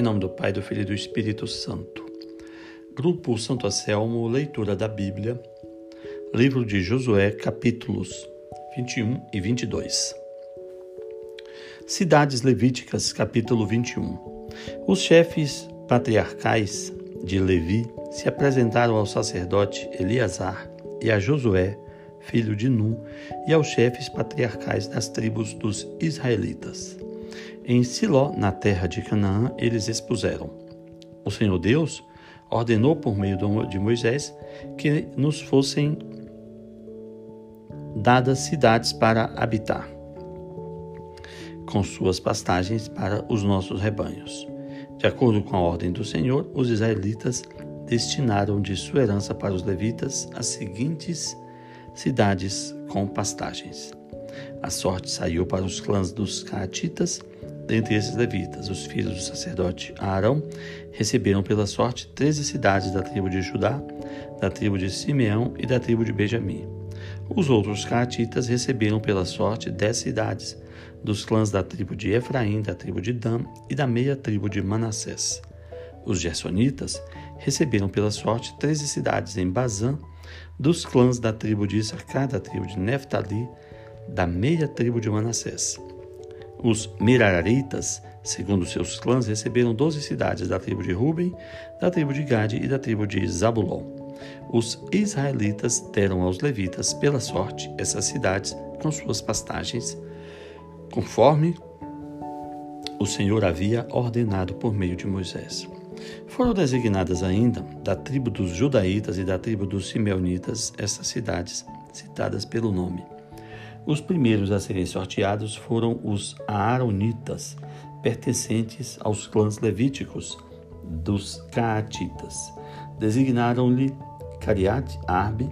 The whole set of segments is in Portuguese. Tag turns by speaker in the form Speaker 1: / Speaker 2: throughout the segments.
Speaker 1: Em nome do Pai, do Filho e do Espírito Santo. Grupo Santo Anselmo, leitura da Bíblia, livro de Josué, capítulos 21 e 22. Cidades Levíticas, capítulo 21. Os chefes patriarcais de Levi se apresentaram ao sacerdote Eleazar e a Josué, filho de Nun, e aos chefes patriarcais das tribos dos israelitas. Em Siló, na terra de Canaã, eles expuseram: O Senhor Deus ordenou por meio de Moisés que nos fossem dadas cidades para habitar, com suas pastagens para os nossos rebanhos. De acordo com a ordem do Senhor, os israelitas destinaram de sua herança para os levitas as seguintes cidades com pastagens. A sorte saiu para os clãs dos Caatitas Dentre esses levitas, os filhos do sacerdote Arão receberam pela sorte treze cidades da tribo de Judá, da tribo de Simeão e da tribo de Benjamim. Os outros caatitas receberam pela sorte dez cidades, dos clãs da tribo de Efraim, da tribo de Dan e da meia tribo de Manassés. Os gersonitas receberam pela sorte treze cidades em Bazã, dos clãs da tribo de Issacar, da tribo de Neftali, da meia tribo de Manassés. Os Meraritas, segundo seus clãs, receberam doze cidades da tribo de Ruben, da tribo de Gade e da tribo de Zabulon. Os israelitas deram aos levitas, pela sorte, essas cidades com suas pastagens, conforme o Senhor havia ordenado por meio de Moisés. Foram designadas ainda, da tribo dos judaítas e da tribo dos simeonitas, essas cidades, citadas pelo nome. Os primeiros a serem sorteados foram os Aaronitas, pertencentes aos clãs levíticos dos Caatitas. Designaram-lhe Cariat Arbe,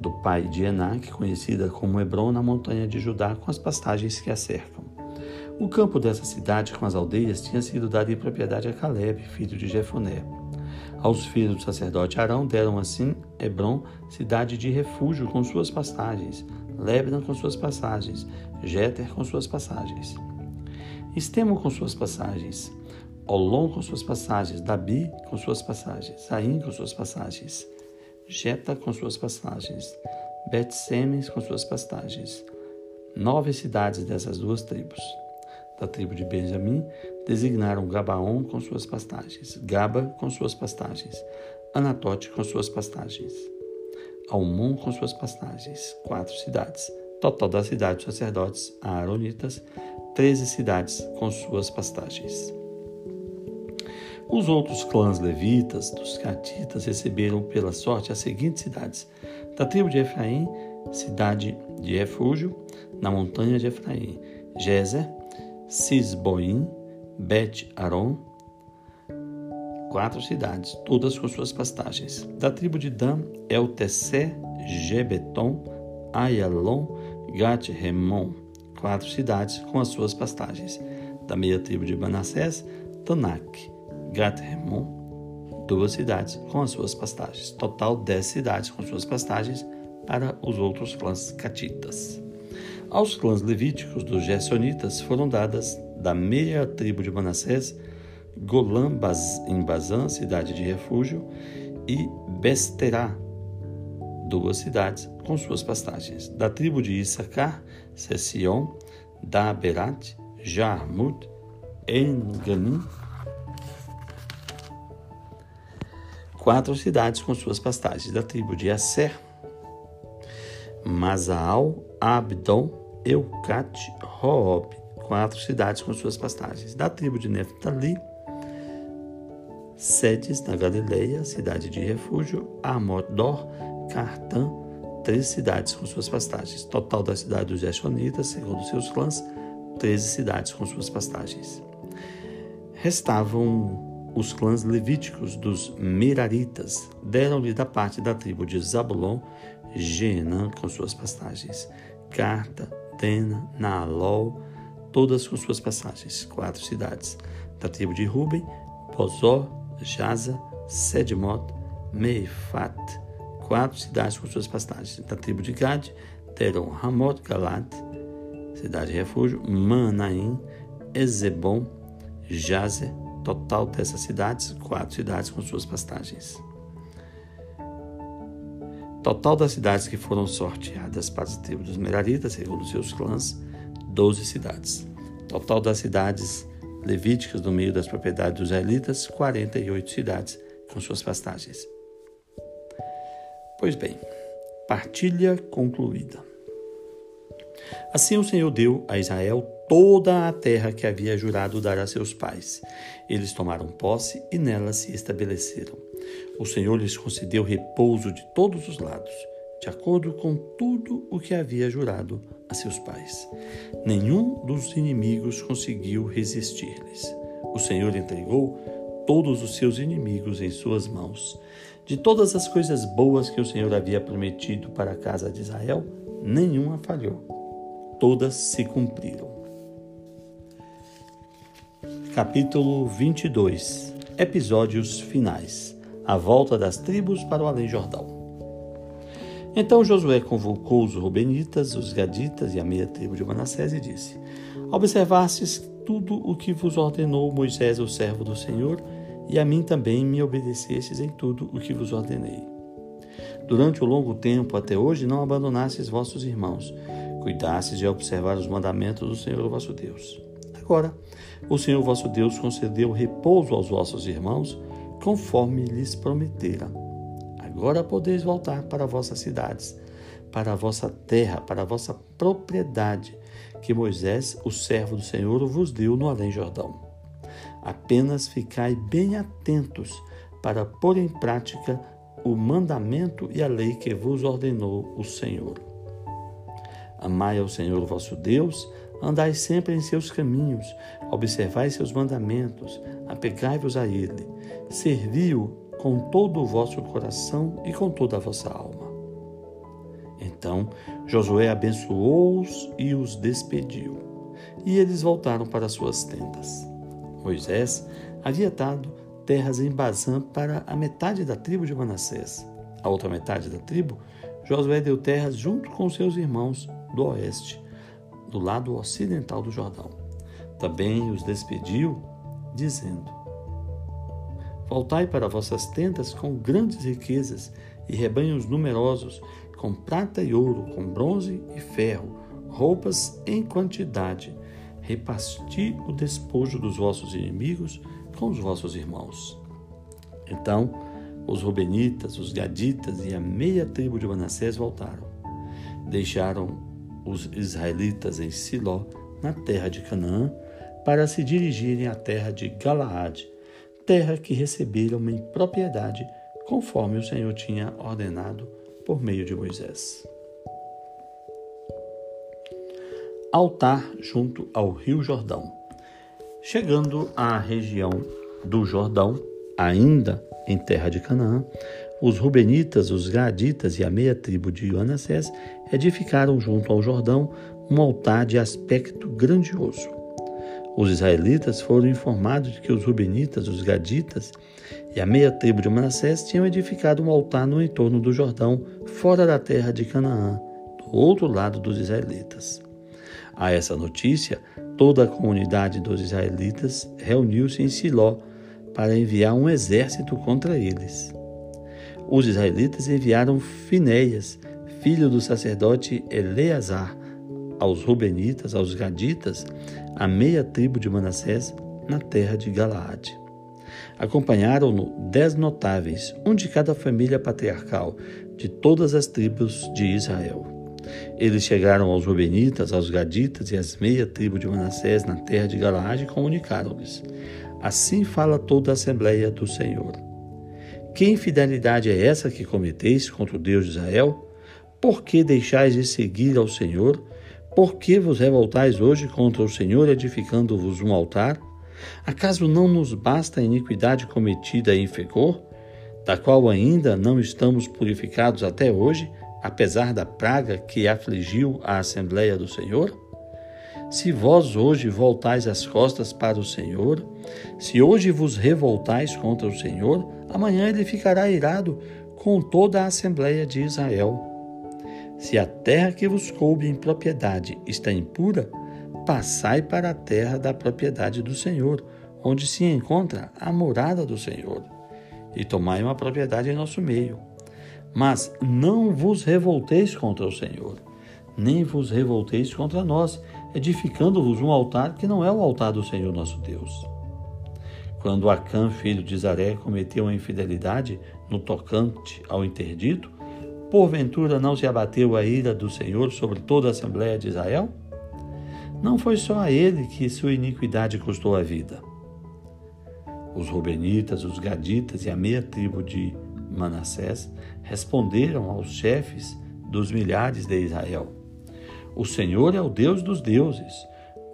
Speaker 1: do pai de Enac, conhecida como Hebron, na montanha de Judá, com as pastagens que a cercam. O campo dessa cidade, com as aldeias, tinha sido dado em propriedade a Caleb, filho de Jefoné. Aos filhos do sacerdote Arão deram assim Hebron, cidade de refúgio com suas pastagens, Lebanon com suas passagens, Jeter com suas passagens, Estemo com suas passagens, Olom com suas passagens, Dabi com suas passagens, Saim com suas passagens, Jeta com suas passagens, Bet-Semes com suas passagens. Nove cidades dessas duas tribos. Da tribo de Benjamim, designaram Gabaon com suas pastagens, Gaba com suas pastagens, Anatote com suas pastagens. Almon com suas pastagens, quatro cidades. Total das cidades sacerdotes aaronitas, treze cidades com suas pastagens. Os outros clãs levitas, dos catitas, receberam pela sorte as seguintes cidades: da tribo de Efraim, cidade de refúgio, na montanha de Efraim, Jezer, Sisboim, Bet-Aron, quatro cidades, todas com suas pastagens. Da tribo de Dan, Eltecé, Gebeton, Ayalon, Gat-Remon, quatro cidades com as suas pastagens. Da meia tribo de Manassés, Tanak, Gat-Remon, duas cidades com as suas pastagens. Total, dez cidades com suas pastagens para os outros clãs catitas. Aos clãs levíticos dos Gersonitas foram dadas da meia tribo de Manassés Golã em Bazã, cidade de refúgio, e Besterá, duas cidades com suas pastagens. Da tribo de Issacar, Session, Daberat, Jarmut, Enganim, quatro cidades com suas pastagens. Da tribo de Asser, Mazaal, Abdon, Eucat, Roob, quatro cidades com suas pastagens. Da tribo de Neftali, Sedes, na Galileia, cidade de refúgio, Amodor, Cartã, três cidades com suas pastagens. Total da cidade dos Jeshonitas, segundo seus clãs, treze cidades com suas pastagens. Restavam os clãs levíticos dos Meraritas, deram-lhe da parte da tribo de Zabulon, Genã com suas pastagens, Carta, Tena, Naalol, todas com suas passagens, quatro cidades. Da tribo de Ruben, Pozó, Jaza, Sedmot, Meifat, quatro cidades com suas pastagens. Da tribo de Gad, deram Ramot Galat, cidade de refúgio, Manaim, Ezebon, Jazer, Total dessas cidades, quatro cidades com suas pastagens. Total das cidades que foram sorteadas para as tribos dos Meraritas, segundo seus clãs, 12 cidades. Total das cidades levíticas no meio das propriedades dos israelitas, 48 cidades com suas pastagens. Pois bem, partilha concluída. Assim o Senhor deu a Israel toda a terra que havia jurado dar a seus pais. Eles tomaram posse e nela se estabeleceram. O Senhor lhes concedeu repouso de todos os lados, de acordo com tudo o que havia jurado a seus pais. Nenhum dos inimigos conseguiu resistir-lhes. O Senhor entregou todos os seus inimigos em suas mãos. De todas as coisas boas que o Senhor havia prometido para a casa de Israel, nenhuma falhou todas se cumpriram. Capítulo 22 Episódios finais A volta das tribos para o Além-Jordão. Então Josué convocou os Rubenitas, os Gaditas e a meia tribo de Manassés e disse: Observastes tudo o que vos ordenou Moisés, o servo do Senhor, e a mim também me obedecestes em tudo o que vos ordenei. Durante o longo tempo até hoje não abandonastes vossos irmãos, cuidastes de observar os mandamentos do Senhor vosso Deus. Agora, o Senhor vosso Deus concedeu repouso aos vossos irmãos, conforme lhes prometera. Agora podeis voltar para vossas cidades, para a vossa terra, para a vossa propriedade, que Moisés, o servo do Senhor, vos deu no Além-Jordão. Apenas ficai bem atentos para pôr em prática o mandamento e a lei que vos ordenou o Senhor. Amai ao Senhor vosso Deus, andai sempre em seus caminhos, observai seus mandamentos, apegai-vos a Ele, servi-o com todo o vosso coração e com toda a vossa alma. Então Josué abençoou-os e os despediu, e eles voltaram para suas tendas. Moisés havia dado terras em Bazã para a metade da tribo de Manassés. A outra metade da tribo, Josué deu terras junto com seus irmãos do oeste, do lado ocidental do Jordão. Também os despediu, dizendo: Voltai para vossas tendas com grandes riquezas e rebanhos numerosos, com prata e ouro, com bronze e ferro, roupas em quantidade. Reparti o despojo dos vossos inimigos com os vossos irmãos. Então, os Rubenitas, os Gaditas e a meia tribo de Manassés voltaram. Deixaram os israelitas em Siló, na terra de Canaã, para se dirigirem à terra de Galaade, terra que receberam em propriedade, conforme o Senhor tinha ordenado por meio de Moisés. Altar junto ao Rio Jordão. Chegando à região do Jordão, ainda em terra de Canaã, os Rubenitas, os Gaditas e a meia tribo de Manassés edificaram junto ao Jordão um altar de aspecto grandioso. Os israelitas foram informados de que os Rubenitas, os Gaditas e a meia tribo de Manassés tinham edificado um altar no entorno do Jordão, fora da terra de Canaã, do outro lado dos israelitas. A essa notícia, toda a comunidade dos israelitas reuniu-se em Siló para enviar um exército contra eles os israelitas enviaram Finéias, filho do sacerdote Eleazar, aos Rubenitas, aos Gaditas, a meia tribo de Manassés, na terra de Galaade. Acompanharam-no dez notáveis, um de cada família patriarcal, de todas as tribos de Israel. Eles chegaram aos Rubenitas, aos Gaditas e às meia tribo de Manassés na terra de Galaade e comunicaram-lhes: Assim fala toda a Assembleia do Senhor. Que infidelidade é essa que cometeis contra o Deus de Israel? Por que deixais de seguir ao Senhor? Por que vos revoltais hoje contra o Senhor, edificando-vos um altar? Acaso não nos basta a iniquidade cometida em Fecor, da qual ainda não estamos purificados até hoje, apesar da praga que afligiu a Assembleia do Senhor? Se vós hoje voltais as costas para o Senhor, se hoje vos revoltais contra o Senhor, amanhã ele ficará irado com toda a Assembleia de Israel. Se a terra que vos coube em propriedade está impura, passai para a terra da propriedade do Senhor, onde se encontra a morada do Senhor, e tomai uma propriedade em nosso meio. Mas não vos revolteis contra o Senhor, nem vos revolteis contra nós, edificando-vos um altar que não é o altar do Senhor nosso Deus. Quando Acã, filho de Zaré, cometeu a infidelidade no tocante ao interdito, porventura não se abateu a ira do Senhor sobre toda a Assembleia de Israel? Não foi só a ele que sua iniquidade custou a vida. Os Rubenitas, os Gaditas e a meia tribo de Manassés responderam aos chefes dos milhares de Israel: O Senhor é o Deus dos deuses.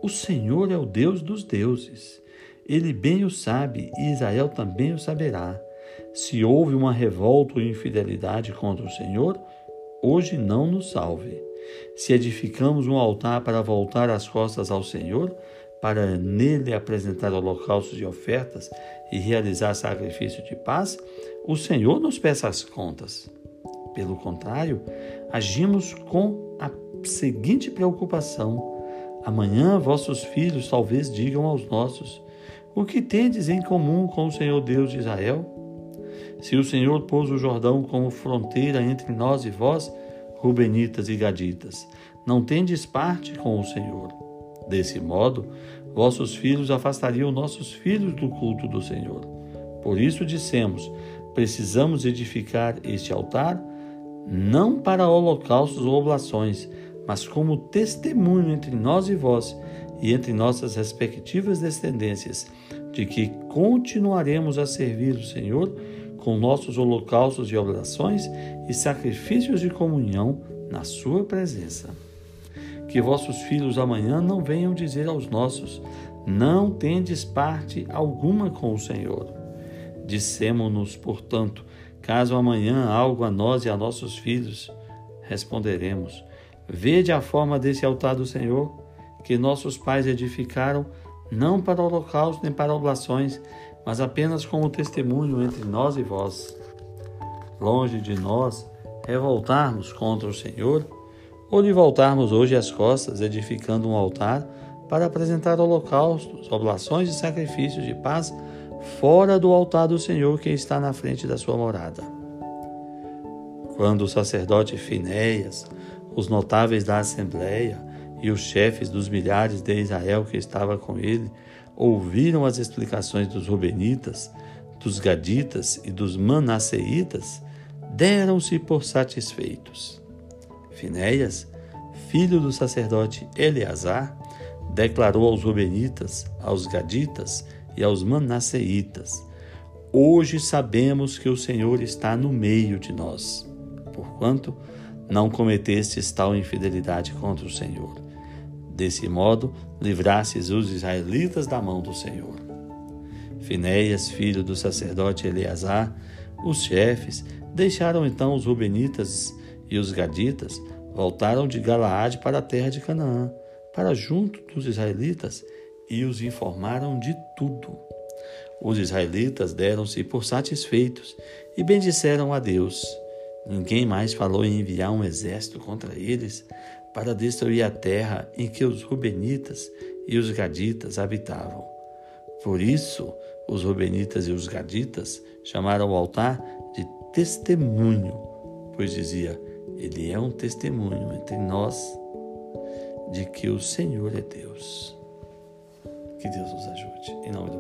Speaker 1: O Senhor é o Deus dos deuses. Ele bem o sabe e Israel também o saberá. Se houve uma revolta ou infidelidade contra o Senhor, hoje não nos salve. Se edificamos um altar para voltar as costas ao Senhor, para nele apresentar holocaustos e ofertas e realizar sacrifício de paz, o Senhor nos peça as contas. Pelo contrário, agimos com a seguinte preocupação: amanhã vossos filhos talvez digam aos nossos: O que tendes em comum com o Senhor Deus de Israel? Se o Senhor pôs o Jordão como fronteira entre nós e vós, Rubenitas e Gaditas, não tendes parte com o Senhor. Desse modo, vossos filhos afastariam nossos filhos do culto do Senhor. Por isso dissemos: precisamos edificar este altar não para holocaustos ou oblações, mas como testemunho entre nós e vós e entre nossas respectivas descendências, de que continuaremos a servir o Senhor com nossos holocaustos e oblações e sacrifícios de comunhão na Sua presença. Que vossos filhos amanhã não venham dizer aos nossos: Não tendes parte alguma com o Senhor. Dissemo-nos, portanto, caso amanhã algo a nós e a nossos filhos, responderemos: Vede a forma desse altar do Senhor, que nossos pais edificaram, não para holocaustos nem para oblações, mas apenas como testemunho entre nós e vós. Longe de nós revoltarmos contra o Senhor, ou lhe voltarmos hoje as costas, edificando um altar para apresentar holocaustos, oblações e sacrifícios de paz fora do altar do Senhor que está na frente da sua morada. Quando o sacerdote Finéias, os notáveis da assembleia e os chefes dos milhares de Israel que estava com ele ouviram as explicações dos Rubenitas, dos Gaditas e dos Manasseitas, deram-se por satisfeitos. Finéias, filho do sacerdote Eleazar, declarou aos Rubenitas, aos Gaditas e aos Manasseitas: Hoje sabemos que o Senhor está no meio de nós, porquanto não cometestes tal infidelidade contra o Senhor Desse modo, livrasses os israelitas da mão do Senhor. Finéias, filho do sacerdote Eleazar, os chefes, deixaram então os Rubenitas e os Gaditas, voltaram de Galaade para a terra de Canaã, para junto dos israelitas, e os informaram de tudo. Os israelitas deram-se por satisfeitos e bendisseram a Deus. Ninguém mais falou em enviar um exército contra eles, para destruir a terra em que os Rubenitas e os Gaditas habitavam. Por isso, os Rubenitas e os Gaditas chamaram o altar de testemunho, pois dizia: Ele é um testemunho entre nós de que o Senhor é Deus. Que Deus nos ajude. Em nome